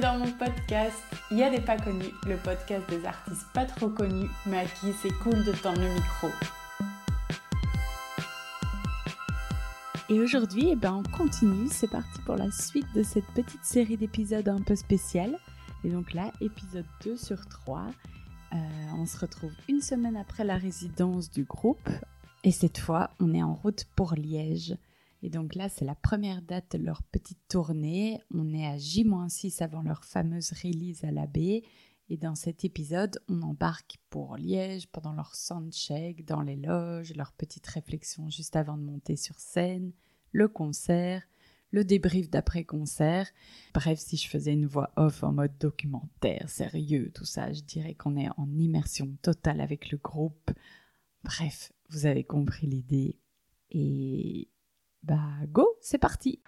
Dans mon podcast. Il y a des pas connus, le podcast des artistes pas trop connus, mais à qui c'est cool de tendre le micro. Et aujourd'hui, eh ben, on continue. C'est parti pour la suite de cette petite série d'épisodes un peu spéciale. Et donc là, épisode 2 sur 3. Euh, on se retrouve une semaine après la résidence du groupe. Et cette fois, on est en route pour Liège. Et donc là, c'est la première date de leur petite tournée. On est à J-6 avant leur fameuse release à la baie. Et dans cet épisode, on embarque pour Liège pendant leur soundcheck, dans les loges, leur petite réflexion juste avant de monter sur scène, le concert, le débrief d'après-concert. Bref, si je faisais une voix off en mode documentaire, sérieux, tout ça, je dirais qu'on est en immersion totale avec le groupe. Bref, vous avez compris l'idée. Et bah go, c'est parti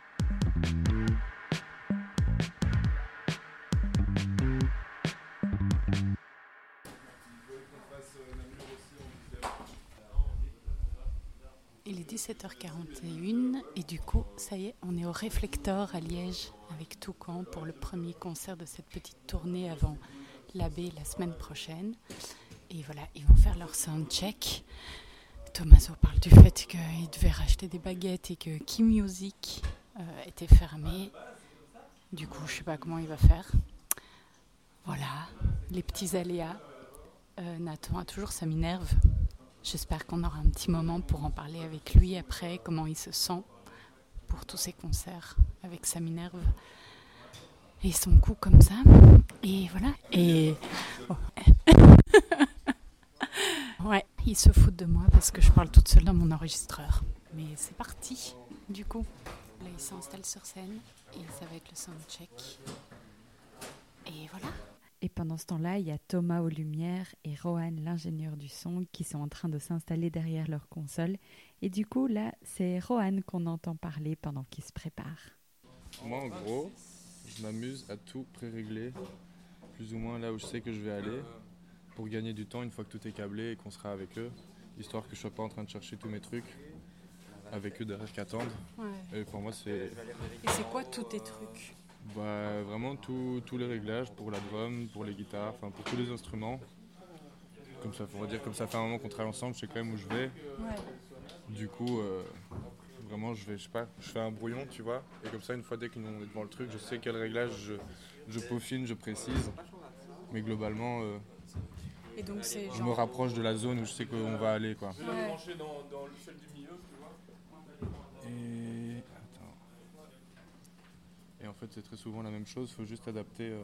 Il est 17h41 et du coup, ça y est, on est au Réflector à Liège avec Toucan pour le premier concert de cette petite tournée avant l'abbé la semaine prochaine. Et voilà, ils vont faire leur soundcheck. Tommaso parle du fait qu'il devait racheter des baguettes et que Key Music euh, était fermé. Du coup, je sais pas comment il va faire. Voilà, les petits aléas. Euh, Nathan a toujours, ça m'énerve. J'espère qu'on aura un petit moment pour en parler avec lui après, comment il se sent pour tous ces concerts avec sa Minerve et son cou comme ça. Et voilà. Oh. Ouais, il se fout de moi parce que je parle toute seule dans mon enregistreur. Mais c'est parti, du coup. Là, il s'installe sur scène et ça va être le soundcheck. Et voilà. Et pendant ce temps-là, il y a Thomas aux lumières et Rohan, l'ingénieur du son, qui sont en train de s'installer derrière leur console. Et du coup, là, c'est Rohan qu'on entend parler pendant qu'il se prépare. Moi, en gros, je m'amuse à tout pré-régler, plus ou moins là où je sais que je vais aller, pour gagner du temps une fois que tout est câblé et qu'on sera avec eux, histoire que je sois pas en train de chercher tous mes trucs avec eux derrière qui attendent. Ouais. Et pour moi, c'est Et c'est quoi tous tes trucs? Bah, vraiment tous les réglages pour la drum, pour les guitares, enfin pour tous les instruments. Comme ça, faut dire, comme ça fait un moment qu'on travaille ensemble, je sais quand même où je vais. Ouais. Du coup, euh, vraiment, je vais, je sais pas, je fais un brouillon, tu vois. Et comme ça, une fois dès qu'on est devant le truc, je sais quel réglage je, je peaufine, je précise. Mais globalement, euh, Et donc c'est je me rapproche de la zone où je sais qu'on va aller, quoi. Ouais. Et attends. Et en fait, c'est très souvent la même chose. Faut juste adapter euh,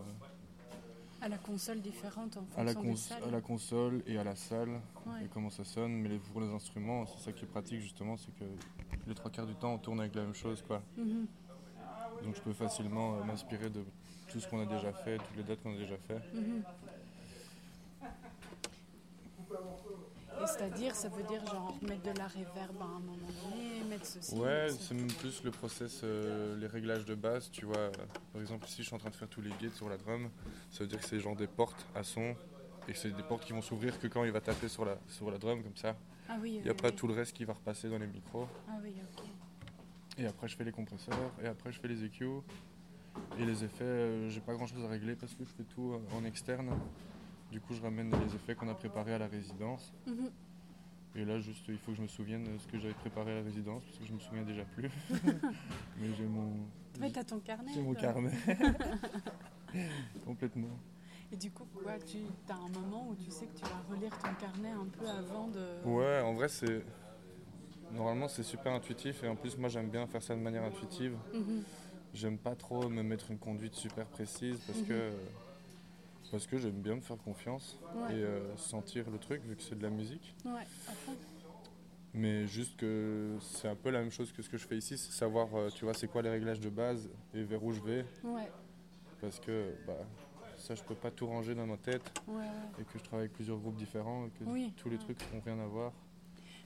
À la console différente en fonction à, la des cons- salles. à la console et à la salle Ouais. et comment ça sonne. Mais les- pour les instruments, c'est ça qui est pratique justement, c'est que les trois quarts du temps, on tourne avec la même chose, quoi. Mhm. Donc je peux facilement euh, m'inspirer de tout ce qu'on a déjà fait, toutes les dates qu'on a déjà fait. Mhm. Et c'est-à-dire, ça veut dire genre mettre de la réverb à un moment donné, mettre ceci. Ouais, c'est même plus le process, euh, les réglages de base, tu vois. Par exemple, ici, je suis en train de faire tous les gates sur la drum. Ça veut dire que c'est genre des portes à son et c'est des portes qui vont s'ouvrir que quand il va taper sur la, sur la drum, comme ça. Ah oui, Il n'y a oui, pas oui. tout le reste qui va repasser dans les micros. Ah oui, ok. Et après, je fais les compresseurs et après, je fais les EQ. Et les effets, euh, j'ai pas grand chose à régler parce que je fais tout euh, en externe. Du coup, je ramène les effets qu'on a préparés à la résidence. Mhm. Et là, juste, il faut que je me souvienne de ce que j'avais préparé à la résidence, parce que je me souviens déjà plus. Mais j'ai mon, Ouais, t'as ton carnet. j'ai mon carnet. Complètement. Et du coup, quoi, tu as un moment où tu sais que tu vas relire ton carnet un peu avant de. Ouais, en vrai, c'est. normalement, c'est super intuitif et en plus, moi, j'aime bien faire ça de manière intuitive. Mhm. J'aime pas trop me mettre une conduite super précise parce Mhm. que parce que j'aime bien me faire confiance Ouais. et euh, sentir le truc vu que c'est de la musique. Ouais. Mais juste que c'est un peu la même chose que ce que je fais ici, c'est savoir, euh, tu vois, c'est quoi les réglages de base et vers où je vais Ouais, parce que bah ça, je peux pas tout ranger dans ma tête ouais, et que je travaille avec plusieurs groupes différents et que Oui. tous les trucs n'ont rien à voir.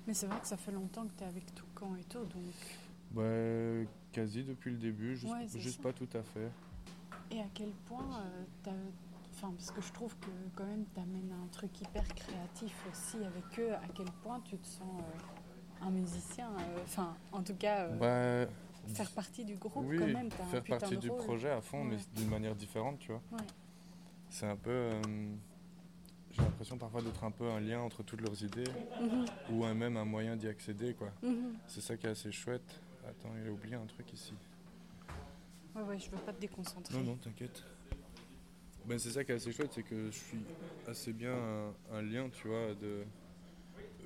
Mais c'est vrai que ça fait longtemps que tu es avec Toucan et tout, donc. Bah, quasi depuis le début, juste, pas tout à fait. Et à quel point euh. Enfin, parce que je trouve que quand même t'amènes un truc hyper créatif aussi avec eux. À quel point tu te sens euh, un musicien euh, Enfin, en tout cas, euh, Bah, faire partie du groupe oui, quand même. T'as un faire partie du rôle. projet à fond, mais d'une manière différente, tu vois. Ouais. C'est un peu. J'ai l'impression parfois d'être un peu un lien entre toutes leurs idées Mhm, ou un- même un moyen d'y accéder, quoi. mhm. C'est ça qui est assez chouette. Attends, il a oublié un truc ici. Ouais, ouais, je veux pas te déconcentrer. Non, non, t'inquiète. Ben, c'est ça qui est assez chouette, c'est que je suis assez bien un, un lien, tu vois, de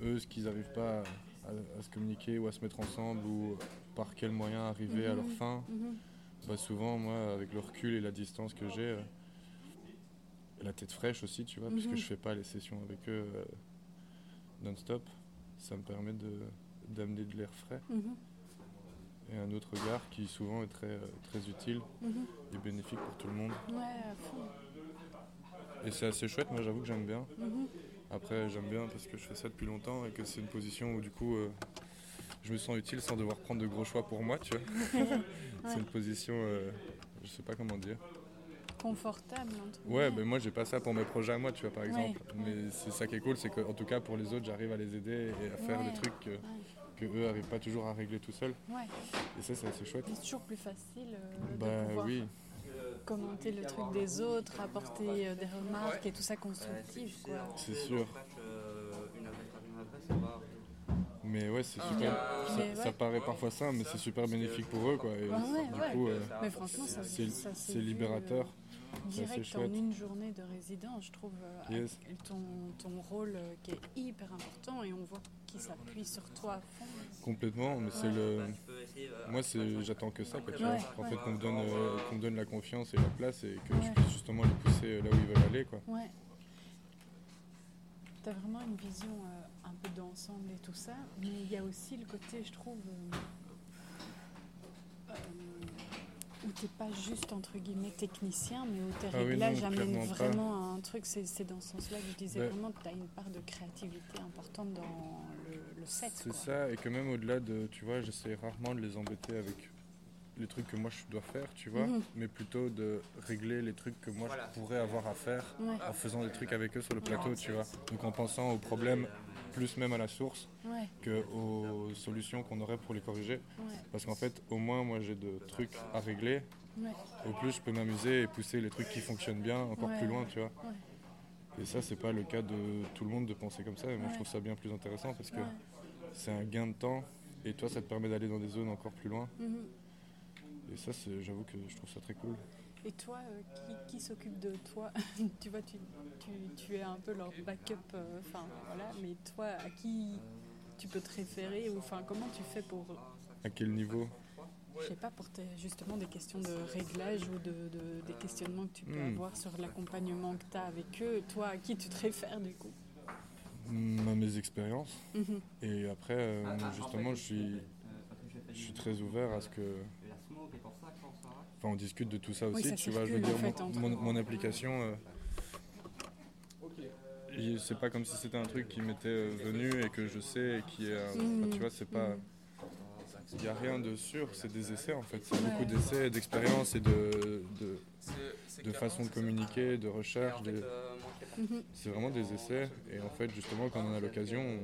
eux, ce qu'ils n'arrivent pas à, à se communiquer ou à se mettre ensemble ou par quel moyen arriver à leur Mhm. fin. Mhm. Bah, souvent, moi, avec le recul et la distance que j'ai, euh, la tête fraîche aussi, tu vois, puisque Mhm. je fais pas les sessions avec eux euh, non-stop, ça me permet de d'amener de l'air frais et un autre regard qui souvent est très, euh, très utile et bénéfique pour tout le monde. Ouais, à fond. Et c'est assez chouette, moi j'avoue que j'aime bien. Mhm. Après, j'aime bien parce que je fais ça depuis longtemps et que c'est une position où du coup euh, je me sens utile sans devoir prendre de gros choix pour moi, tu vois. C'est une position, euh, je sais pas comment dire. Confortable, entre Ouais, guillemets. ben moi j'ai pas ça pour mes projets à moi, tu vois, par exemple. ouais. Mais c'est ça qui est cool, c'est qu'en tout cas pour les autres, j'arrive à les aider et à faire Ouais, des trucs que, eux arrivent pas toujours à régler tout seuls. Ouais, Et ça, c'est assez chouette. c'est toujours plus facile euh, de Bah pouvoir oui, commenter le truc des autres, apporter euh, des remarques et tout ça constructif, quoi. c'est sûr. euh, Mais ouais, c'est super. Ça, paraît parfois simple, mais c'est super bénéfique pour eux, quoi. Et Ouais, ouais, du ouais. coup, euh, Mais franchement, ça, c'est vu, libérateur. euh, direct en une journée de résidence, je trouve, euh, Yes. ton, ton rôle euh, qui est hyper important et on voit qu'il s'appuie sur toi à fond. Complètement, mais c'est le. Moi, c'est, j'attends que ça, quoi, tu Ouais, vois. En ouais. fait, qu'on me donne, euh, me donne la confiance et la place et que je puisse justement les pousser là où ils veulent aller, quoi. Ouais. T'as vraiment une vision euh, un peu d'ensemble et tout ça, mais il y a aussi le côté, je trouve, euh, euh, où t'es pas juste entre guillemets technicien, mais où tes Ah oui, réglages amènent clairement pas. vraiment à un truc. C'est c'est dans ce sens-là que je disais vraiment que t'as une part de créativité importante dans le, le set. C'est quoi. ça, et que même au-delà de, tu vois, j'essaie rarement de les embêter avec les trucs que moi je dois faire, tu vois, Mhm. mais plutôt de régler les trucs que moi je pourrais avoir à faire Ouais, en faisant des trucs avec eux sur le plateau, tu vois. Donc en pensant aux problèmes plus même à la source ouais, que aux solutions qu'on aurait pour les corriger. ouais, Parce qu'en fait, au moins, moi j'ai de trucs à régler. ouais. Au plus, je peux m'amuser et pousser les trucs qui fonctionnent bien encore plus loin, tu vois. Et ça, c'est pas le cas de tout le monde de penser comme ça. Et moi, je trouve ça bien plus intéressant parce que c'est un gain de temps. Et toi, ça te permet d'aller dans des zones encore plus loin. Mhm. Et ça, j'avoue que je trouve ça très cool. Et toi, euh, qui, qui s'occupe de toi Tu vois, tu, tu, tu es un peu leur backup, euh, enfin voilà, mais toi, à qui tu peux te référer ou enfin comment tu fais pour, À quel niveau je sais pas, pour tes- justement des questions de réglage ou de, de- des questionnements que tu peux Hmm. avoir sur l'accompagnement que tu as avec eux, toi, à qui tu te réfères du coup? À mes expériences. Mhm. Et après, euh, justement, je suis, je suis très ouvert à ce que. Enfin, on discute de tout ça aussi, ça tu vois. Je veux dire, fait, mon, entre- mon- mon application, euh, c'est pas comme si c'était un truc qui m'était euh, venu et que je sais et qui est. euh, enfin, tu vois, c'est pas. Il n'y a rien de sûr, c'est des essais en fait. C'est Ouais. beaucoup d'essais, d'expériences et de, de, de façon de communiquer, de recherche. de- Mhm. C'est vraiment des essais. Et en fait, justement, quand on a l'occasion, on,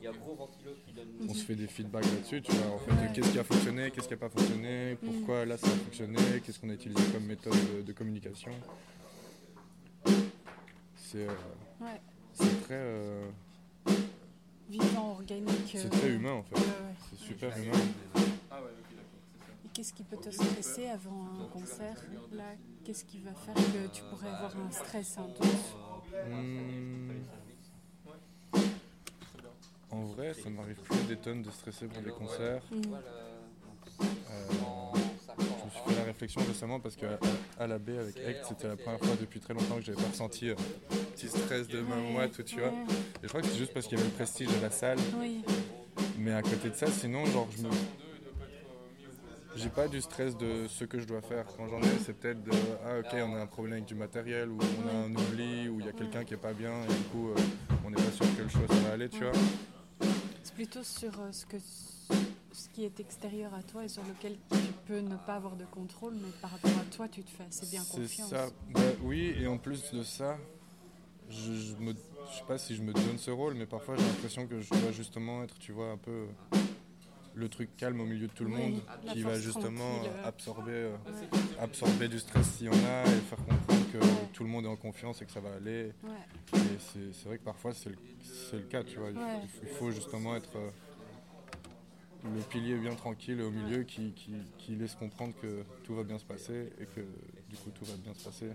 Il y a gros ventilo qui donne. on se fait des feedbacks là-dessus, tu vois, en fait, Ouais. qu'est-ce qui a fonctionné, qu'est-ce qui n'a pas fonctionné, pourquoi là ça a fonctionné, qu'est-ce qu'on a utilisé comme méthode de, de communication. C'est euh, Ouais, c'est très, euh, vivant, organique. c'est euh, très humain en fait. ouais, ouais. C'est super humain. Et qu'est-ce qui peut te stresser avant un concert Là, qu'est-ce qui va faire que tu pourrais avoir un stress intense Hmm. En vrai, ça m'arrive plus des tonnes de stresser pour des concerts. Mm. Euh, je me suis fait la réflexion récemment parce qu'à à la baie avec Act, c'était la première fois depuis très longtemps que j'avais pas ressenti euh, un petit stress de main moite, tout, tu vois. Et je crois que c'est juste parce qu'il y avait le prestige de la salle. Oui. Mais à côté de ça, sinon, genre, je me. J'ai pas du stress de ce que je dois faire. Quand j'en ai, c'est peut-être de Ah, ok, on a un problème avec du matériel, ou on a un oubli, ou il y a quelqu'un qui est pas bien, et du coup, euh, on n'est pas sûr que le choix ça va aller, tu vois. Plutôt sur euh, ce, que, ce qui est extérieur à toi et sur lequel tu peux ne pas avoir de contrôle, mais par rapport à toi, tu te fais assez bien confiance. ça. Bah, oui, et en plus de ça, je, je sais pas si je me donne ce rôle, mais parfois j'ai l'impression que je dois justement être, tu vois, un peu le truc calme au milieu de tout le Oui, monde, qui va justement tranquille. absorber, euh, absorber du stress s'il y en a et faire comprendre que Ouais. tout le monde est en confiance et que ça va aller. Ouais. Et c'est c'est vrai que parfois c'est le, c'est le cas, tu vois. Il faut- Ouais. Il faut justement être euh, le pilier bien tranquille au milieu qui, qui, qui laisse comprendre que tout va bien se passer et que du coup tout va bien se passer.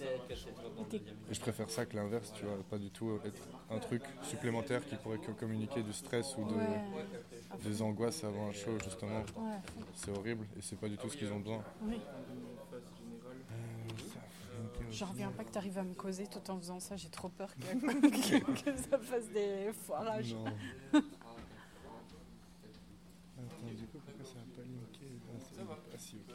Et je préfère ça que l'inverse, tu vois, pas du tout être un truc supplémentaire qui pourrait que communiquer du stress ou de, Ouais. des angoisses avant un show, justement. Ouais. C'est horrible et c'est pas du tout ce qu'ils ont besoin. Oui. Une J'en reviens pas que tu arrives à me causer tout en faisant ça. J'ai trop peur que, que, que ça fasse des foirages. Non. Attends, du coup, pourquoi ça n'a pas linké Ah, c'est- Ah, si, ok.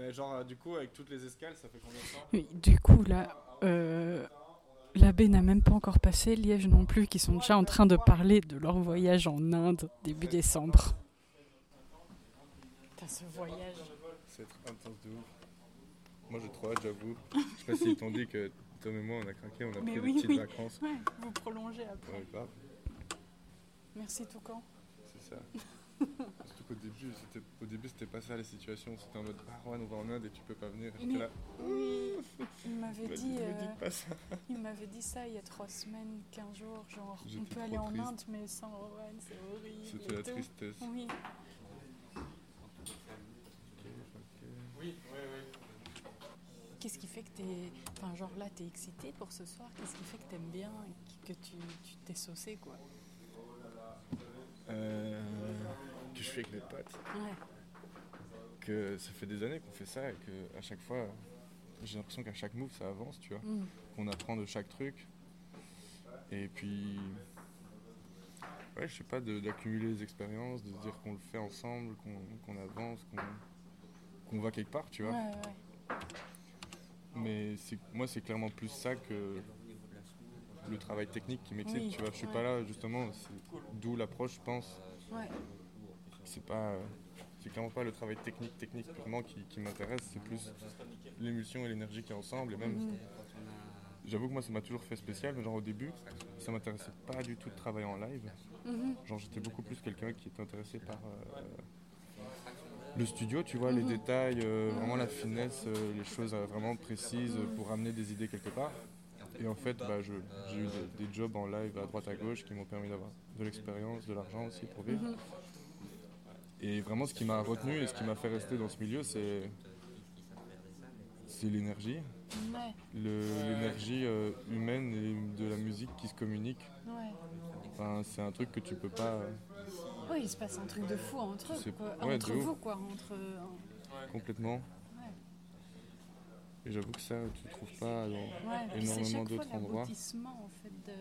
Mais genre, euh, du coup, avec toutes les escales, ça fait combien de temps Oui, du coup, là, euh, la baie n'a même pas encore passé, Liège non plus, qui sont déjà en train de parler de leur voyage en Inde début décembre. Putain, ce voyage. C'est intense de ouf. Moi, j'ai trop hâte, j'avoue. Je sais pas s'ils t'ont dit que Tom et moi, on a craqué, on a Mais pris oui, des petites oui. vacances. Ouais, vous prolongez après. Ouais, Merci Toucan. c'est ça. Surtout qu'au début, c'était, au début, c'était pas ça la situation. C'était en mode, ah, Juan, on va en Inde et tu peux pas venir. Mais- là, Oui, il m'avait dit, euh, dites pas ça. il m'avait dit ça il y a trois semaines, 15 jours, genre on peut aller en. Inde mais sans Rowan, c'est horrible. C'était la tout. tristesse. Oui. Qu'est-ce qui fait que t'es, enfin genre là t'es excité pour ce soir? Qu'est-ce qui fait que t'aimes bien et que tu tu t'es saucé quoi? Euh, je fais avec mes potes. Ouais. Que ça fait des années qu'on fait ça et que à chaque fois, j'ai l'impression qu'à chaque move, ça avance, tu vois. Mm. qu'on apprend de chaque truc. Et puis, ouais, je sais pas, d'accumuler les expériences, de se dire qu'on le fait ensemble, qu'on avance, qu'on va quelque part, tu vois. Ouais, ouais. Mais moi, c'est clairement plus ça que le travail technique qui m'excite, Oui, tu vois. Je suis ouais. pas là, justement, d'où l'approche, je pense. Ouais. C'est pas. C'est clairement pas le travail technique, technique purement qui, qui m'intéresse, c'est plus l'émulsion et l'énergie qui est ensemble. Et même, Mhm. j'avoue que moi, ça m'a toujours fait spécial, mais genre au début, ça m'intéressait pas du tout de travailler en live. Mhm. Genre, j'étais beaucoup plus quelqu'un qui était intéressé par euh, le studio, tu vois, les Mhm. détails, euh, vraiment la finesse, euh, les choses vraiment précises pour amener des idées quelque part. Et en fait, bah, je- j'ai eu des, des jobs en live à droite à gauche qui m'ont permis d'avoir de l'expérience, de l'argent aussi pour vivre. Et vraiment, ce qui m'a retenu et ce qui m'a fait rester dans ce milieu, c'est c'est l'énergie, Ouais. L'énergie euh, humaine et de la musique qui se communique. Ouais. Enfin, c'est un truc que tu peux pas euh, Oui, il se passe un truc de fou entre eux, C'est- quoi. ouais, entre vous, quoi. Entre. euh, complètement. Et j'avoue que ça, tu le trouves pas dans énormément d'autres endroits. en fait de,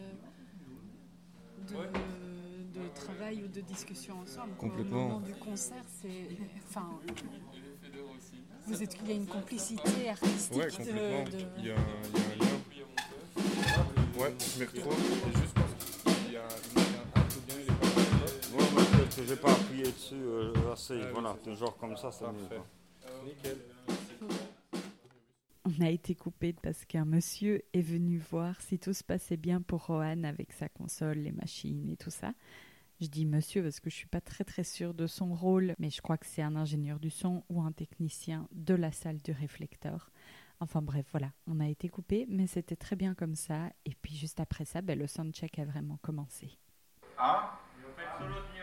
de, de travail ou de discussion ensemble. Complètement. Au moment du concert, c'est, enfin, vous êtes, il y a une complicité artistique Ouais, complètement. de- Il, y a un, il y a un lien. Ouais, je m'y retrouve. C'est juste parce qu'il y a, un peu bien, il est pas. Ouais, moi, peut-être que j'ai pas appuyé dessus euh, assez. Ah, voilà, oui, genre comme ça, c'est mieux. Parfait. quoi. Nickel. On a été coupé parce qu'un monsieur est venu voir si tout se passait bien pour Rohan avec sa console, les machines et tout ça. Je dis monsieur parce que je suis pas très très sûre de son rôle, mais je crois que c'est un ingénieur du son ou un technicien de la salle du réflecteur. Enfin bref, voilà, on a été coupé, mais c'était très bien comme ça. Et puis juste après ça, ben, le soundcheck a vraiment commencé. Ah Vous faites solo de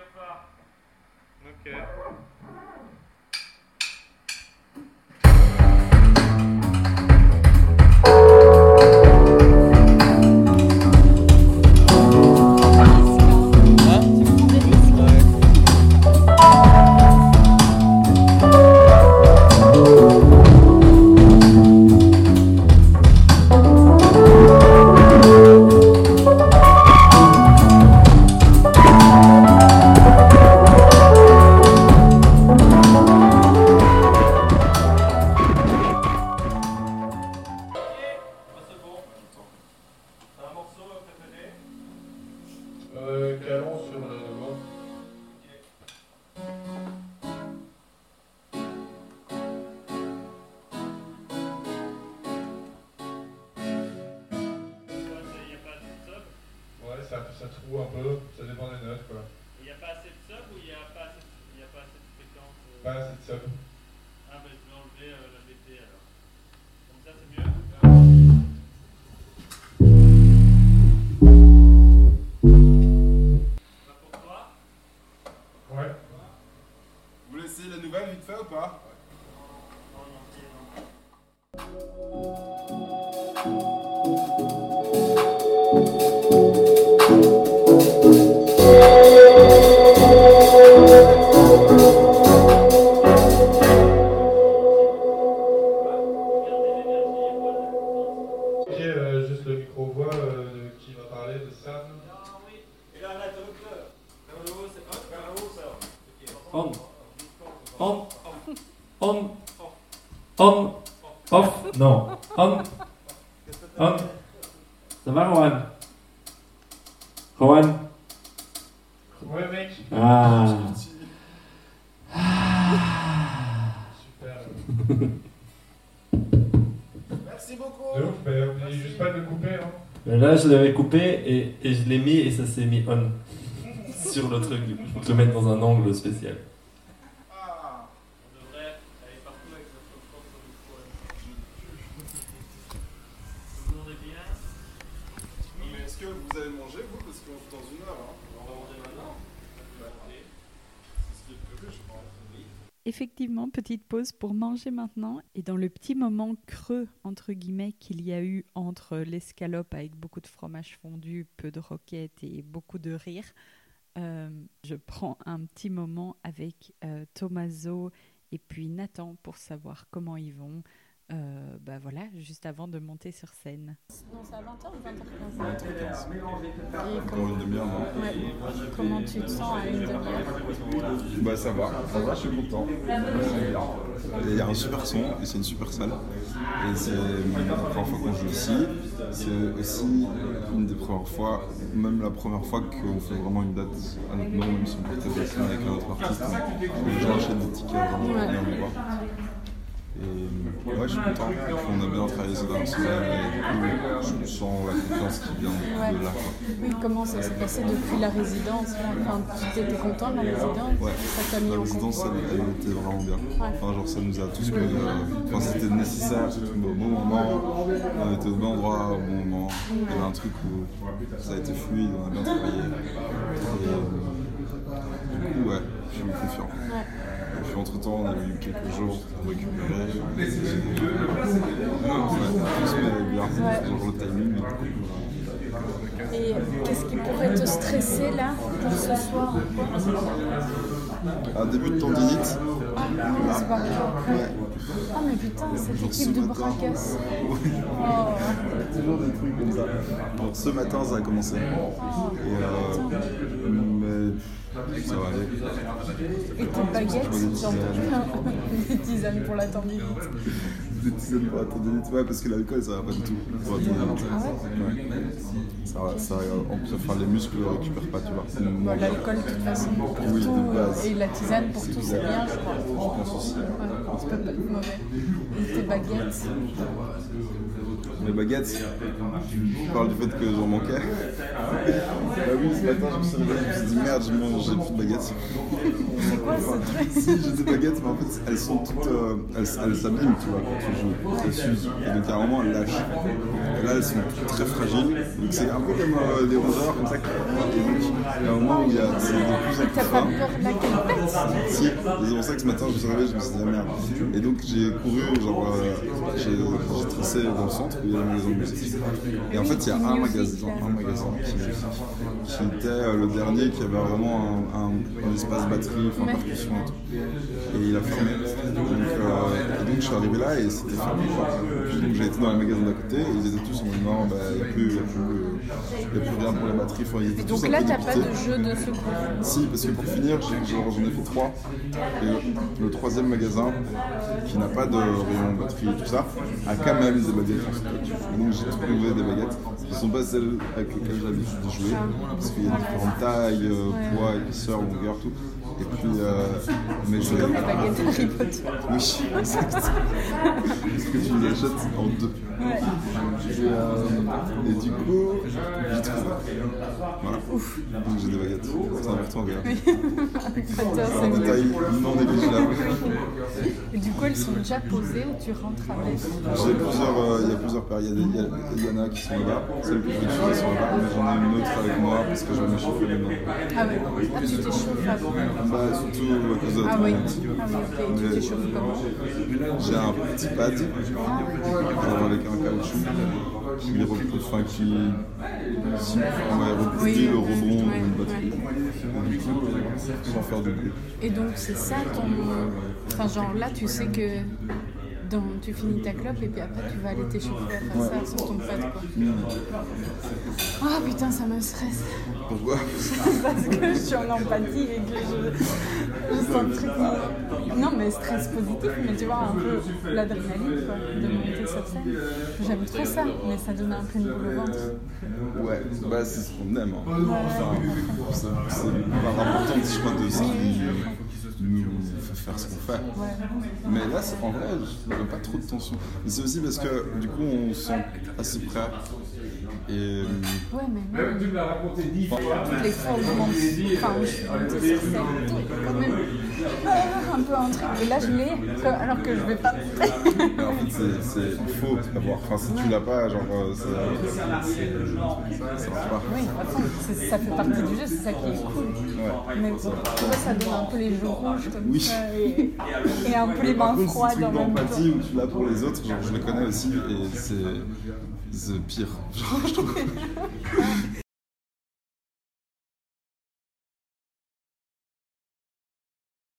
On. On. Ça va, Rohan Rohan Ouais, mec. Ah. Super. Merci beaucoup De ouf, mais oubliez juste pas de le couper. Hein. Là, je l'avais coupé et, et je l'ai mis et ça s'est mis on. Sur le truc, du coup. Faut que je le mette dans un angle spécial. Ah On devrait aller partout avec notre propre micro. Tout le monde est bien Mais est-ce que vous allez manger vous Parce qu'on joue dans une heure. Hein. On va manger maintenant C'est ce qui est prévu, je crois. Effectivement, petite pause pour manger maintenant. Et dans le petit moment creux, entre guillemets, qu'il y a eu entre l'escalope avec beaucoup de fromage fondu, peu de roquettes et beaucoup de rire, euh, je prends un petit moment avec euh, et puis Nathan pour savoir comment ils vont. Euh, bah voilà, juste avant de monter sur scène. Non, c'est à 20h ou 20h15 Et Encore comment, une demi-heure, non ouais. comment tu te sens à une demi-heure Bah ça va, ça va, je suis content. Il y a un super son et c'est une super salle. Et c'est la première fois qu'on joue ici. C'est aussi une des premières fois, même la première fois qu'on fait vraiment une date à notre nom, même si on la avec un autre artiste. Les gens achètent des tickets vraiment. Et ouais, je suis content. On a bien travaillé ces dernières semaines et du coup, je sens la confiance qui vient de, là. Oui, comment ça s'est passé depuis la résidence? Enfin, Tu étais content de la résidence? Ouais. Ça t'a mis La en résidence, elle, elle était vraiment bien. Enfin, genre, ça nous a tous euh, Enfin, c'était nécessaire, c'était au bon moment. On était au bon endroit, au bon moment. Il y avait un truc où ça a été fluide, on a bien travaillé. Et, euh, du coup, ouais, je suis confiant. Et puis, entre temps, on a eu quelques jours pour récupérer. Ouais, se met bien. Le timing. Et qu'est-ce qui pourrait te stresser là pour ce soir Un début de tendinite. Ah, c'est pas grave. Ah, mais putain, cette Genre, équipe ce de matin. bracasses. Oui. Oh. toujours des trucs comme ça. Ce matin ça a commencé. Et euh, mais ça va aller. Et tes baguettes, Je bois genre des tisanes. des tisanes pour la tendinite. Des tisanes pour la tendinite, ouais, parce que l'alcool ça va pas du tout pour la tendinite. Ah ouais. Ça, va- ça, euh, en plus, enfin, les muscles ne récupèrent pas, tu vois. Bon, L'alcool, de toute façon, pour Oui, tout. base. Et la tisane, pour tout, c'est bien, je crois. Je pense aussi. Ouais, c'est pas mauvais. Et tes baguettes, Les baguettes, tu parles du fait que j'en manquais. Bah oui, ce matin, je me suis réveillé, je me suis dit merde, j'ai plus de baguettes. c'est quoi ce truc Si, j'ai des baguettes, mais en fait, elles sont toutes. euh, elles s'abîment, tu vois, quand tu joues. Elles s'usent. Et donc, à un moment, elles lâchent. Et là, elles sont très fragiles. Donc, c'est un peu comme euh, des rongeurs, comme ça. Et donc, il y a un moment où il y a, c'est de plus en plus T'as pas fin. peur de la Si, c'est pour ça que ce matin je me suis réveillé, je me suis dit ah merde. Et donc j'ai couru, genre euh, j'ai j'ai tracé dans le centre où il y a le magasin de musique. Et en fait il y a un magasin, un magasin qui, qui était euh, le dernier qui avait vraiment un, un- un espace batterie, enfin percussion et tout. Et il a fermé. Donc, euh, et donc je suis arrivé là et c'était fermé. Donc j'ai été dans les magasins d'à côté et ils étaient tous en mode non, bah, il n'y a, plus- il a, rien pour les batteries. Enfin, ils étaient tous Donc là, peu t'as pas de jeu de secours. Si, parce que pour finir, j'en ai fait le, troisième magasin, qui n'a pas de rayon batterie et tout ça, a quand même des baguettes donc j'ai trouvé des baguettes qui ne sont pas celles avec lesquelles j'ai l'habitude de jouer, parce qu'il y a différentes tailles, euh, poids, épaisseur, longueur, tout. Et puis, euh, mais je Comme les baguettes Harry Potter. Oui, exact. Parce que tu les achètes en deux? Ouais. Et, euh, et du coup. Voilà. Donc j'ai des baguettes. C'est important, regarde. Potter, C'est un détail non négligeable. Et du coup, elles sont déjà posées ou tu rentres avec? J'ai plusieurs, euh, il y a plusieurs paires. Il y, y y en a qui sont là-bas, celles que je vais sont là-bas, mais j'en ai une autre avec moi parce que je vais m'échauffer les mains. Ah ouais. Ah, tu t'échauffes avant. Bah, surtout de la Ah oui. Ah oui, ok. Tu Mais t'échauffes comment J'ai un petit pad avec un caoutchouc qui recouvre, enfin qui ouais, Oui, le rebond ouais, d'une batterie. Et du coup, sans faire de bruit. Et donc, c'est ça ton. Enfin, genre là, tu sais que. Dans- tu finis ta clope et puis après tu vas aller t'échauffer à faire ça sur ton pad quoi. Ah putain ça me stresse Pourquoi parce que je suis en empathie et que je, je sens le truc. Non mais stress positif mais tu vois un peu l'adrénaline quoi de monter sur scène. J'aime trop ça mais ça donne un peu une boule au ventre. Ouais, bah c'est ce qu'on aime. Hein. C'est part importante, je crois, de ce qui faire ce qu'on fait. Mais là, c'est- en vrai, je n'ai pas trop de tension. Mais c'est aussi parce que du coup, on se sent assez prêt. Et Ouais mais même toutes les fois où je monte, enfin où je suis montée sur scène, quand même ah, un peu un truc. Et là je l'ai alors que je vais pas. mais en fait, c'est- il faut l'avoir. Enfin, si tu l'as pas, genre, euh, c'est- ça marche pas. Oui, c'est- ça fait partie du jeu, c'est ça qui est cool. Mais tu vois, ça donne un peu les joues rouges comme Oui. ça et, et un peu les mains froides en même temps. où tu l'as pour les autres, genre, je le connais aussi et c'est c'est pire. Genre, je trouve.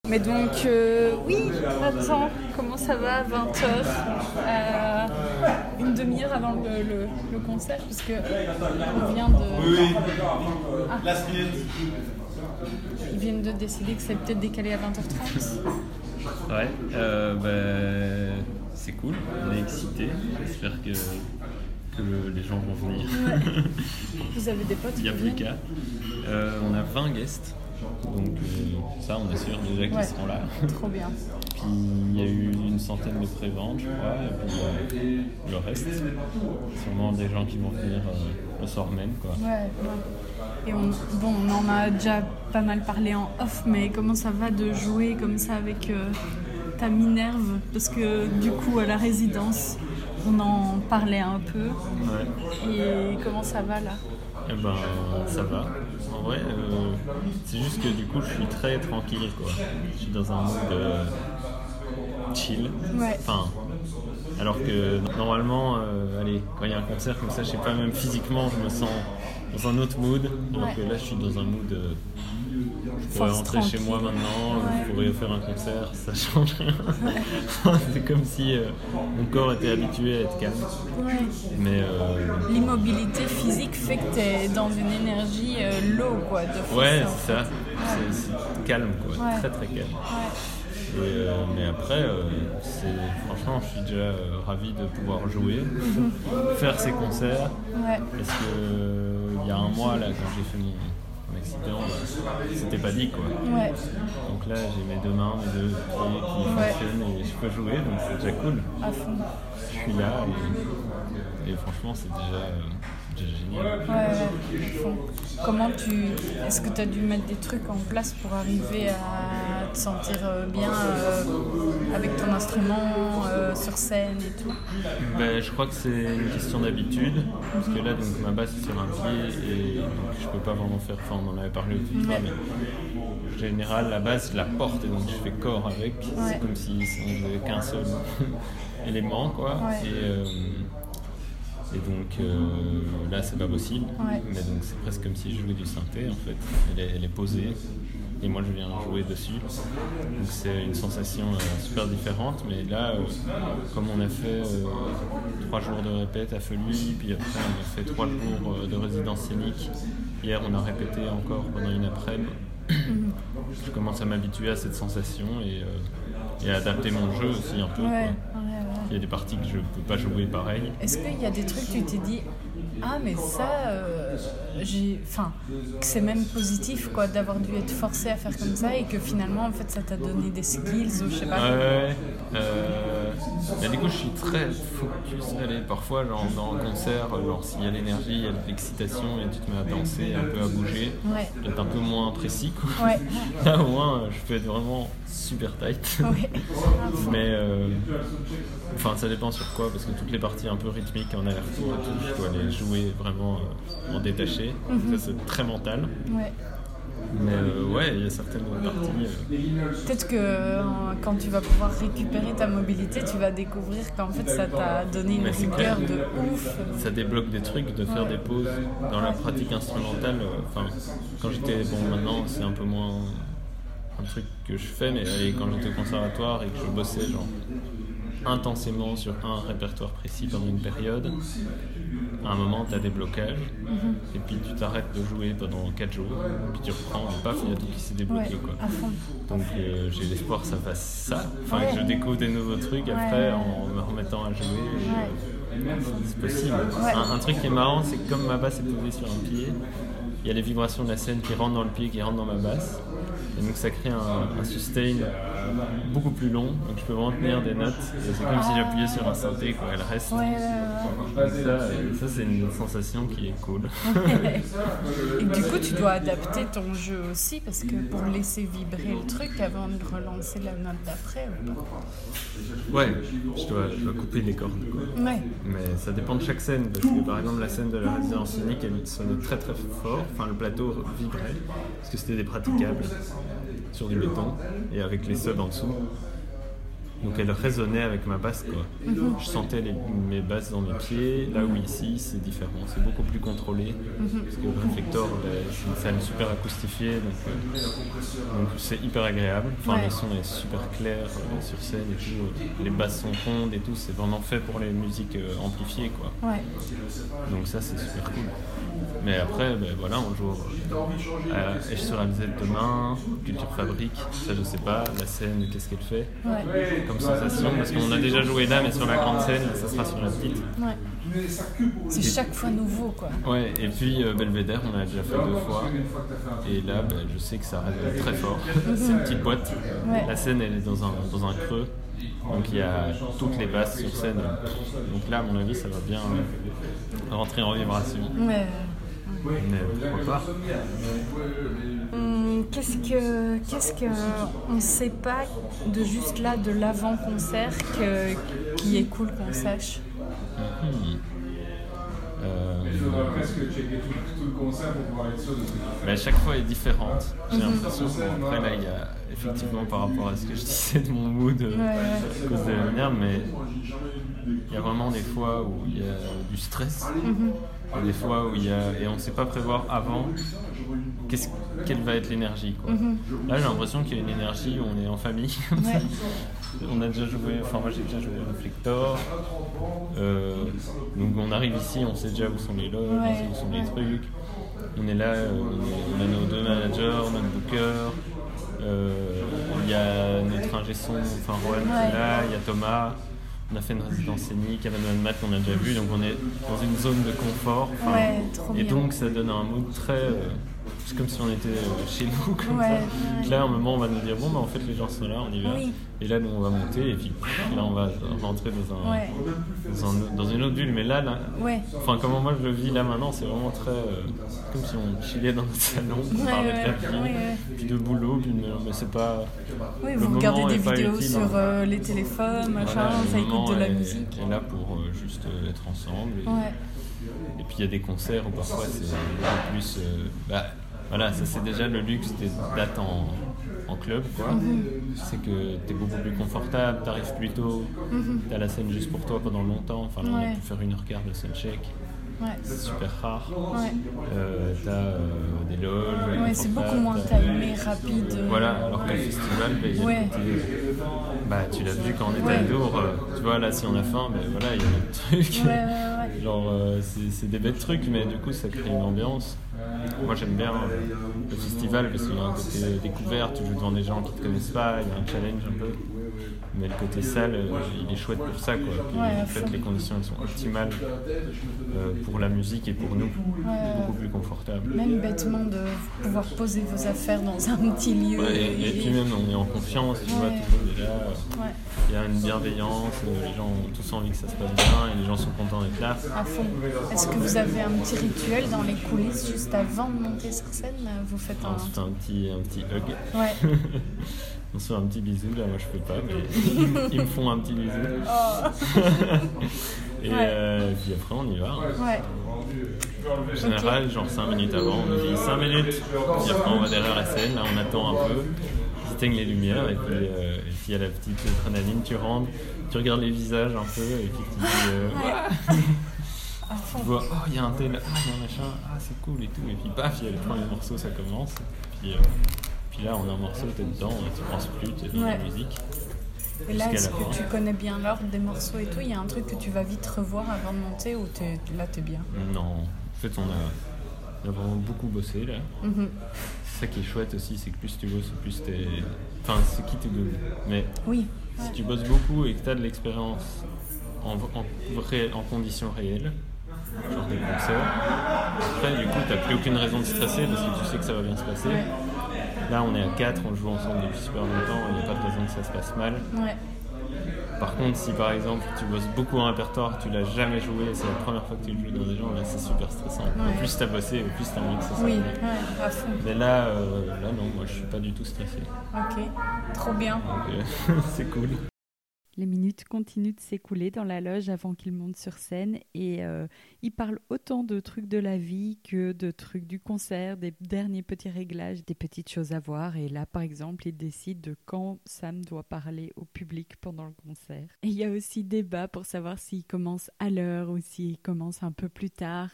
Mais donc, euh, oui, attends, comment ça va 20h Une demi-heure avant le, le- le concert, puisque on vient de. Ah. Ils viennent de décider que c'est peut-être décalé à 20h30. Ouais, euh, bah, c'est cool, on est excités. J'espère que, que le- les gens vont venir. Vous avez des potes Il n'y a plus qu'à. Euh, on a 20 guests, donc euh, ça on assure déjà qu'ils Ouais. seront là. Trop bien. Puis il y a eu une centaine de préventes, je crois, et puis euh, le reste, sûrement des gens qui vont venir euh, le soir même. Quoi. Ouais, ouais. Et on, bon, on en a déjà pas mal parlé en off, mais comment ça va de jouer comme ça avec euh, ta Minerve? Parce que du coup, à la résidence, on en parlait un peu. Ouais. Et comment ça va là? Eh ben, ça va. En vrai, euh, c'est juste que du coup, je suis très tranquille, quoi. Je suis dans un mood euh, chill. Ouais. Enfin, alors que normalement, euh, allez, quand il y a un concert comme ça, je sais pas, même physiquement, je me sens dans un autre mood. Ouais. que là, je suis dans un mood, je pourrais rentrer chez moi maintenant, Ouais. je pourrais faire un concert, ça change rien. c'est comme si euh, mon corps était habitué à être calme. Ouais. Mais euh, L'immobilité physique fait que tu es dans une énergie euh, low, quoi. De ouais, c'est ça. C'est- calme, quoi. Très très calme. Et, euh, mais après, euh, franchement, je suis déjà euh, ravi de pouvoir jouer, faire ces concerts. Ouais. Parce que euh, il y a un mois, là, quand j'ai fait mon accident, c'était pas dit, quoi. Ouais. Donc là, j'ai mes deux mains, mes deux pieds qui Ouais. fonctionnent et je peux jouer, donc c'est déjà cool. À fond. Je suis là et, et franchement, c'est déjà, euh, déjà génial. Ouais, ouais. Comment tu. Est-ce que tu as dû mettre des trucs en place pour arriver à te sentir euh, bien euh, avec ton instrument, euh, sur scène et tout? Ben, je crois que c'est une question d'habitude, parce que là, donc, ma basse est sur un pied et donc, je peux pas vraiment faire. Enfin, on en avait parlé au Ouais. mais en général, la basse, je la porte et donc je fais corps avec. Ouais. C'est comme si on n'avait qu'un seul élément, quoi. Ouais. Et, euh, et donc euh, là, c'est pas possible. Ouais. Mais donc, c'est presque comme si je jouais du synthé, en fait. Elle est, elle est posée. Et moi, je viens jouer dessus. Donc, c'est une sensation euh, super différente. Mais là, euh, comme on a fait trois jours de répète à Feuilly, puis après, on a fait trois jours de résidence scénique. Hier, on a répété encore pendant une après-midi. je commence à m'habituer à cette sensation et, et à adapter mon jeu aussi un peu. Ouais, quoi. Il y a des parties que je peux pas jouer pareil. Est-ce qu'il y a des trucs, tu t'es dit, ah, mais ça, euh, j'ai. Enfin, que c'est même positif, quoi, d'avoir dû être forcé à faire comme ça et que finalement, en fait, ça t'a donné des skills ou je sais pas. Ouais, ouais. Euh, mais du coup, je suis très focus. Allez, parfois, genre, dans le concert, genre, s'il y a l'énergie, il y a de l'excitation et tu te mets à danser, un peu à bouger, Ouais. d'être un peu moins précis, quoi. Ouais. Là, au moins, je peux être vraiment super tight. Ouais. Mais, euh, enfin, ça dépend sur quoi, parce que toutes les parties un peu rythmiques en aller-retour je dois les jouer vraiment euh, en détaché. Mhm. Ça, c'est très mental. Ouais. Mais euh, ouais, il y a certaines parties. euh, Peut-être que euh, quand tu vas pouvoir récupérer ta mobilité, tu vas découvrir qu'en fait ça t'a donné une rigueur de ouf. ça débloque des trucs de faire des pauses dans la pratique instrumentale. Enfin, quand j'étais bon, maintenant c'est un peu moins un truc que je fais, mais quand j'étais au conservatoire et que je bossais genre intensément sur un répertoire précis pendant une période, à un moment tu as des blocages Mhm. et puis tu t'arrêtes de jouer pendant 4 jours, puis tu reprends et paf, il y a tout qui s'est débloqué Ouais, quoi. Donc euh, j'ai l'espoir que ça fasse ça, enfin Ouais. que je découvre des nouveaux trucs après en me remettant à jouer. euh, c'est possible. Un, un truc qui est marrant, c'est que comme ma basse est posée sur un pied, il y a les vibrations de la scène qui rentrent dans le pied, qui rentrent dans ma basse. Et donc ça crée un, un sustain beaucoup plus long, donc je peux vraiment tenir des notes. Et c'est comme si j'appuyais sur un synthé, quoi, elle reste. Ouais, ouais, ouais. Donc ça, ça c'est une sensation qui est cool. Et du coup, tu dois adapter ton jeu aussi parce que pour laisser vibrer le truc avant de relancer la note d'après. Ouais, je dois, je dois couper les cordes. Quoi. Ouais. Mais ça dépend de chaque scène, parce que par exemple la scène de la résidence scénique, elle sonnait très très fort, enfin le plateau vibrait, parce que c'était des praticables sur du béton, et avec les en dessous. Donc elle résonnait avec ma basse quoi. Mhm. Je sentais les- mes basses dans mes pieds, là où ici c'est différent, c'est beaucoup plus contrôlé. Mhm. Parce que le réflector, ben, c'est une salle super acoustifiée, donc euh, c'est hyper agréable. Enfin Ouais. le son est super clair euh, sur scène et tout. Les basses sont rondes et tout, c'est vraiment fait pour les musiques euh, amplifiées quoi. Ouais. Donc ça c'est super cool. Mais après, ben voilà, on joue à Esch sur Alzette demain, Culture Fabrique, ça je sais pas, la scène, qu'est-ce qu'elle fait? Ouais. comme sensation, parce qu'on a déjà joué là, mais sur la grande scène, ça sera sur la petite. Ouais. C'est chaque fois nouveau quoi. Ouais, et puis euh, Belvédère, on a déjà fait deux fois, et là, ben, je sais que ça reste très fort. c'est une petite boîte, Ouais. la scène elle est dans un, dans un creux, donc il y a toutes les basses sur scène. Donc là, à mon avis, ça va bien euh, rentrer en vibration. Ouais. Mais pourquoi pas Hum, Qu'est-ce que qu'est-ce que on sait pas de juste là de l'avant concert que qui est cool qu'on sache? Hmm. Euh, mais à chaque fois est différente. J'ai Mhm. l'impression. Bon, après là, il y a effectivement par rapport à ce que je disais de mon mood euh, Ouais, à cause de la lumière, mais il y a vraiment des fois où il y a du stress. Mhm. Des fois où il y a. Et on ne sait pas prévoir avant quelle va être l'énergie. Mhm. Là, j'ai l'impression qu'il y a une énergie où on est en famille. Ouais. on a déjà joué, enfin, moi j'ai déjà joué Reflector. Euh, donc on arrive ici, on sait déjà où sont les loges, on Ouais, sait où sont les trucs. On est là, euh, on, a nos deux managers, notre booker. euh, Il y a notre ingé son, enfin Rohan qui est là, il y a Thomas. On a fait une résidence scénique, Evan Matt qu'on a déjà vu, donc on est dans une zone de confort. enfin, Ouais, trop et bien. donc ça donne un mood très. euh, c'est comme si on était euh, chez nous. Comme Ouais, ça. Là, à un moment, on va nous dire bon, bah, en fait, les gens sont là, on y va. Oui. Et là, nous, on va monter, et puis là, on va rentrer dans, un, Ouais. dans, un- dans une autre bulle. Mais là, là Ouais. enfin, comment moi je le vis là maintenant, c'est vraiment très. euh, comme si on chillait dans notre salon, on parlait de la vie, ouais, ouais. puis de boulot, puis de- mais c'est pas. Oui, le vous regardez des vidéos utile, sur hein. euh, les téléphones, machin, Voilà, ça écoute de la est- musique. est là pour euh, juste être ensemble. Et, puis il y a des concerts où parfois c'est plus. bah, voilà, ça c'est déjà le luxe des dates en, en club, quoi. Mhm. C'est que t'es beaucoup plus confortable, t'arrives plus tôt, Mhm. t'as la scène juste pour toi pendant longtemps. Enfin là, on Ouais. pu faire une heure quart de soundcheck. Ouais. C'est super rare. Ouais. Euh, t'as euh, des loges. Ouais, c'est beaucoup moins timé, rapide. euh. Voilà, alors qu'au festival, il y a Ouais. le côté- Bah, tu l'as vu quand on était à Dour, euh, tu vois, là, si on a faim, ben voilà, il y a notre truc. Ouais, ouais, ouais. Genre, c'est c'est des bêtes trucs, mais du coup, ça crée une ambiance. Moi, j'aime bien euh, le festival parce qu'il y a un côté découverte, tu joues devant des gens qui te connaissent pas, il y a un challenge un peu. Mais le côté salle, euh, il est chouette pour ça, quoi. Puis, Ouais, à en fait, les conditions elles sont optimales euh, pour la musique et pour nous, beaucoup plus confortables. Même bêtement de pouvoir poser vos affaires dans un petit lieu. Ouais, et, et puis même, on est en confiance, tu vois, tout le monde est là. Il y a une bienveillance, euh, les gens ont tous envie que ça se passe bien et les gens sont contents d'être là. À fond. Est-ce que vous avez un petit rituel dans les coulisses juste avant de monter sur scène? Vous faites un. On se fait un petit, un petit hug. Ouais. on se fait un petit bisou, là moi je peux pas, mais ils, me- ils me font un petit bisou. Oh. et, Ouais. euh, puis après on y va. Ouais. En général, genre 5 minutes avant, on nous dit 5 minutes. Puis après on va derrière la scène, là on attend un peu, ils éteignent les lumières et puis euh, et il y a la petite adrénaline, tu rentres, tu regardes les visages un peu et puis tu dis euh, Ouais. Tu vois, oh, il y a un tel, ah, il y a un machin, ah, c'est cool et tout. Et puis, paf, il y a le premier morceau, ça commence. Puis, euh, puis là, on a un morceau, t'es dedans, tu penses plus, tu fais Ouais. la musique. Et là, est-ce que tu connais bien l'ordre des morceaux et tout? Il y a un truc que tu vas vite revoir avant de monter ou t'es- là t'es bien? Non, en fait, on a, on a vraiment beaucoup bossé là. Mhm. C'est ça qui est chouette aussi, c'est que plus tu bosses, plus t'es. Enfin, c'est qui te double. Mais Oui. si tu bosses beaucoup et que tu as de l'expérience en, en, vrai- en conditions réelles, genre des concerts, après, du coup, tu plus aucune raison de stresser parce que tu sais que ça va bien se passer. Là, on est à 4, on joue ensemble depuis super longtemps, il n'y a pas de raison que ça se passe mal. Ouais. Par contre, si par exemple tu bosses beaucoup en répertoire, tu l'as jamais joué, c'est la première fois que tu le joues dans des gens, là c'est super stressant. Ouais. Au plus t'as bossé, au plus t'as envie que ça Oui, ouais, à fond. Mais là, euh, là non, moi je suis pas du tout stressé. Ok. Trop bien. Euh, c'est cool. Les minutes continuent de s'écouler dans la loge avant qu'il monte sur scène et euh, il parle autant de trucs de la vie que de trucs du concert, des derniers petits réglages, des petites choses à voir. Et là, par exemple, il décide de quand Sam doit parler au public pendant le concert. Et il y a aussi débat pour savoir s'il commence à l'heure ou s'il commence un peu plus tard.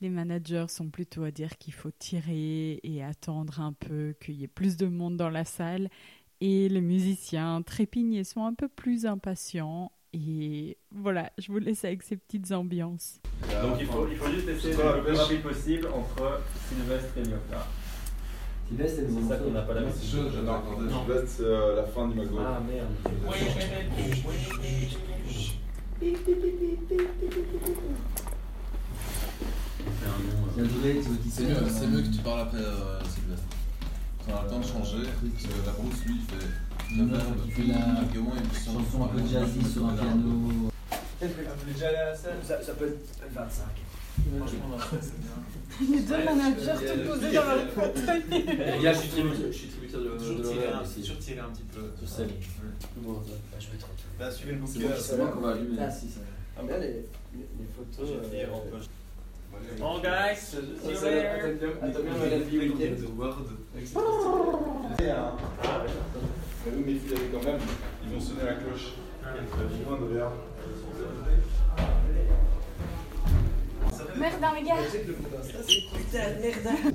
Les managers sont plutôt à dire qu'il faut tirer et attendre un peu, qu'il y ait plus de monde dans la salle. Et les musiciens trépignés sont un peu plus impatients. Et voilà, je vous laisse avec ces petites ambiances. Donc il faut, il faut juste essayer d'être le plus rapide possible entre Sylvestre et Lyota. Sylvestre, c'est ça qu'on n'a pas la C'est chaud, j'adore quand Sylvestre, c'est euh, la fin du Mago. Ah merde. C'est mieux, c'est mieux que tu parles après euh, Sylvestre. On a le temps de changer, parce que la brousse, lui, il fait la merde la au moins une chanson un peu jazzy sur un piano. Vous déjà allé à la scène Ça, peut être 25. Les deux managers tout posés dans leur fauteuil. Les gars, je suis tributaire, je suis tributaire de, un- ici. toujours tirer un petit peu. Sur scène. Bah, je vais être tranquille. Bah, suivez le bouquet, c'est bon qu'on va allumer. Ah, si, ça va. Ah, mais là, les photos. Bon guys, see you later. Attends bien, la vie week-end. Mais nous, mes filles, elles, quand même, ils vont sonner la cloche. Verre. Merde, les gars. Putain, merde.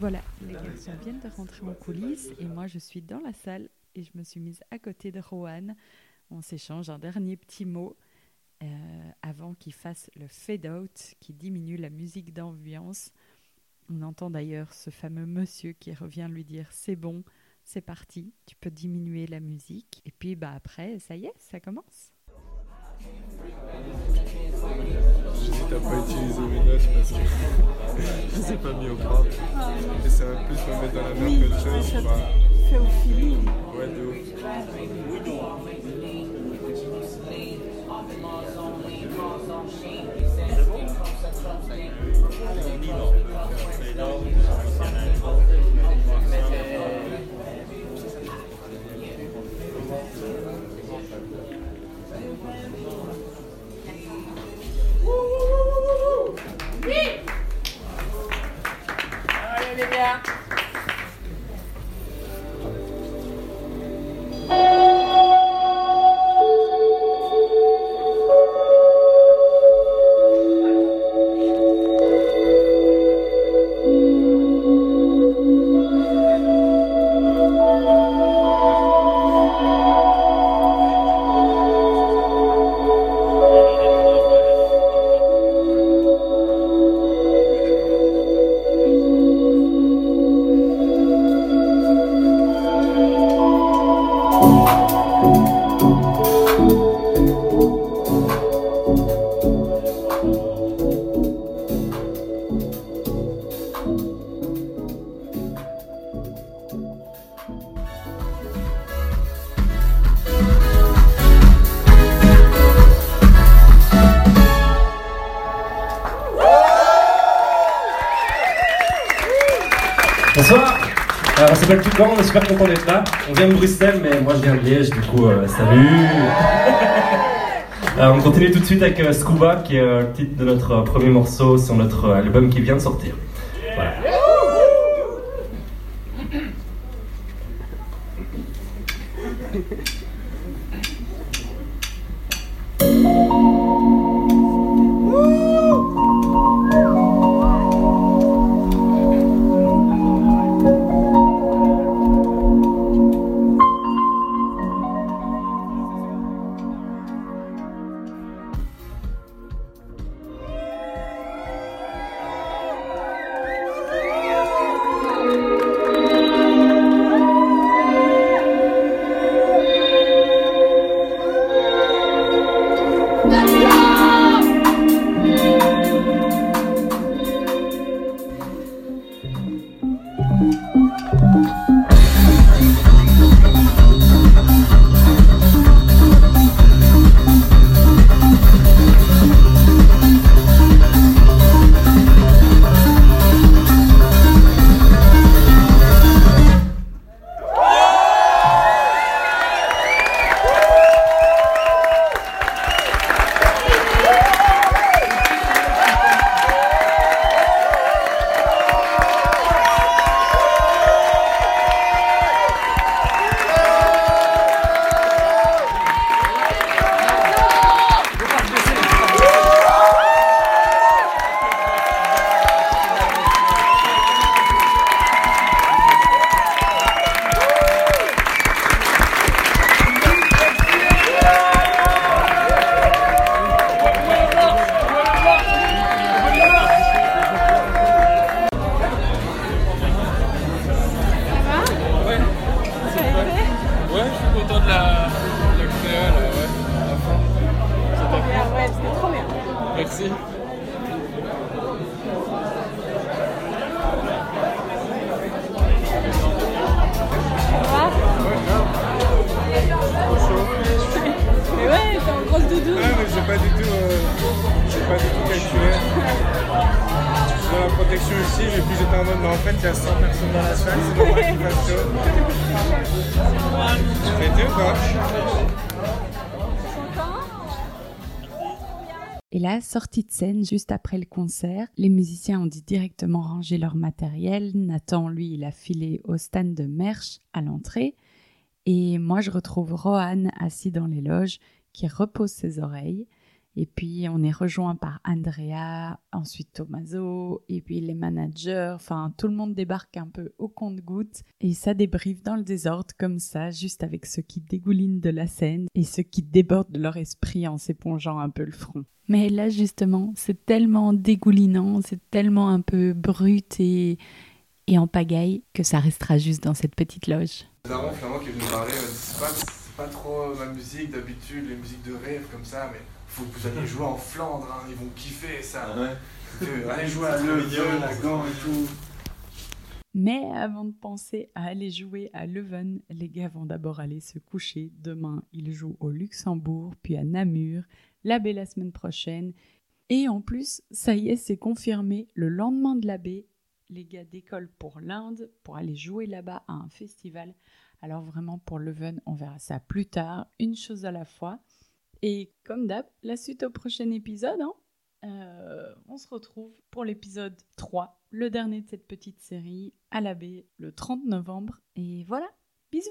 Voilà, les garçons viennent de rentrer en coulisses et moi je suis dans la salle et je me suis mise à côté de Rohan. On s'échange un dernier petit mot euh, avant qu'il fasse le fade-out qui diminue la musique d'ambiance. On entend d'ailleurs ce fameux monsieur qui revient lui dire c'est bon, c'est parti, tu peux diminuer la musique. Et puis bah après, ça y est, ça commence. J'hésite à pas utiliser mes notes parce que je les ai pas mis au propre. Et ça va plus me mettre dans la merde Oui, qu'autre chose. ça fait au feeling. Ouais, de ouf. Allez Bonsoir, Alors, on s'appelle Toucan, on est super content d'être là. On vient de Bruxelles, mais moi je viens de Liège, du coup, euh, salut Euh, On continue tout de suite avec euh, Scuba, qui est euh, le titre de notre premier morceau sur notre album qui vient de sortir. Et il a 100 personnes dans la salle, c'est normal qu'il fasse chaud. Tu fais deux, quoi Et là, sortie de scène juste après le concert, les musiciens ont dit directement ranger leur matériel. Nathan, lui, il a filé au stand de merch à l'entrée. Et moi, je retrouve Rohan assis dans les loges qui repose ses oreilles. Et puis on est rejoint par Andrea, ensuite Tommaso, et puis les managers, enfin tout le monde débarque un peu au compte-goutte et ça débriefe dans le désordre comme ça, juste avec ceux qui dégoulinent de la scène et ceux qui débordent de leur esprit en s'épongeant un peu le front. Mais là justement, c'est tellement dégoulinant, c'est tellement un peu brut et, et en pagaille que ça restera juste dans cette petite loge. Daron, finalement, qui est venu me parler, c'est pas, c'est pas trop ma musique d'habitude, les musiques de rêve comme ça, mais faut que vous alliez jouer en Flandre, hein, ils vont kiffer ça. Que, allez jouer à Leuven, à Gand et tout. Mais avant de penser à aller jouer à Leuven, les gars vont d'abord aller se coucher. Demain, ils jouent au Luxembourg, puis à Namur, la baie la semaine prochaine. Et en plus, ça y est, c'est confirmé, le lendemain de la baie, les gars décollent pour l'Inde pour aller jouer là-bas à un festival. Alors vraiment pour Leuven, on verra ça plus tard, une chose à la fois. Et comme d'hab, la suite au prochain épisode. hein. Euh, on se retrouve pour l'épisode 3, le dernier de cette petite série, à la le 30 novembre. Et voilà, bisous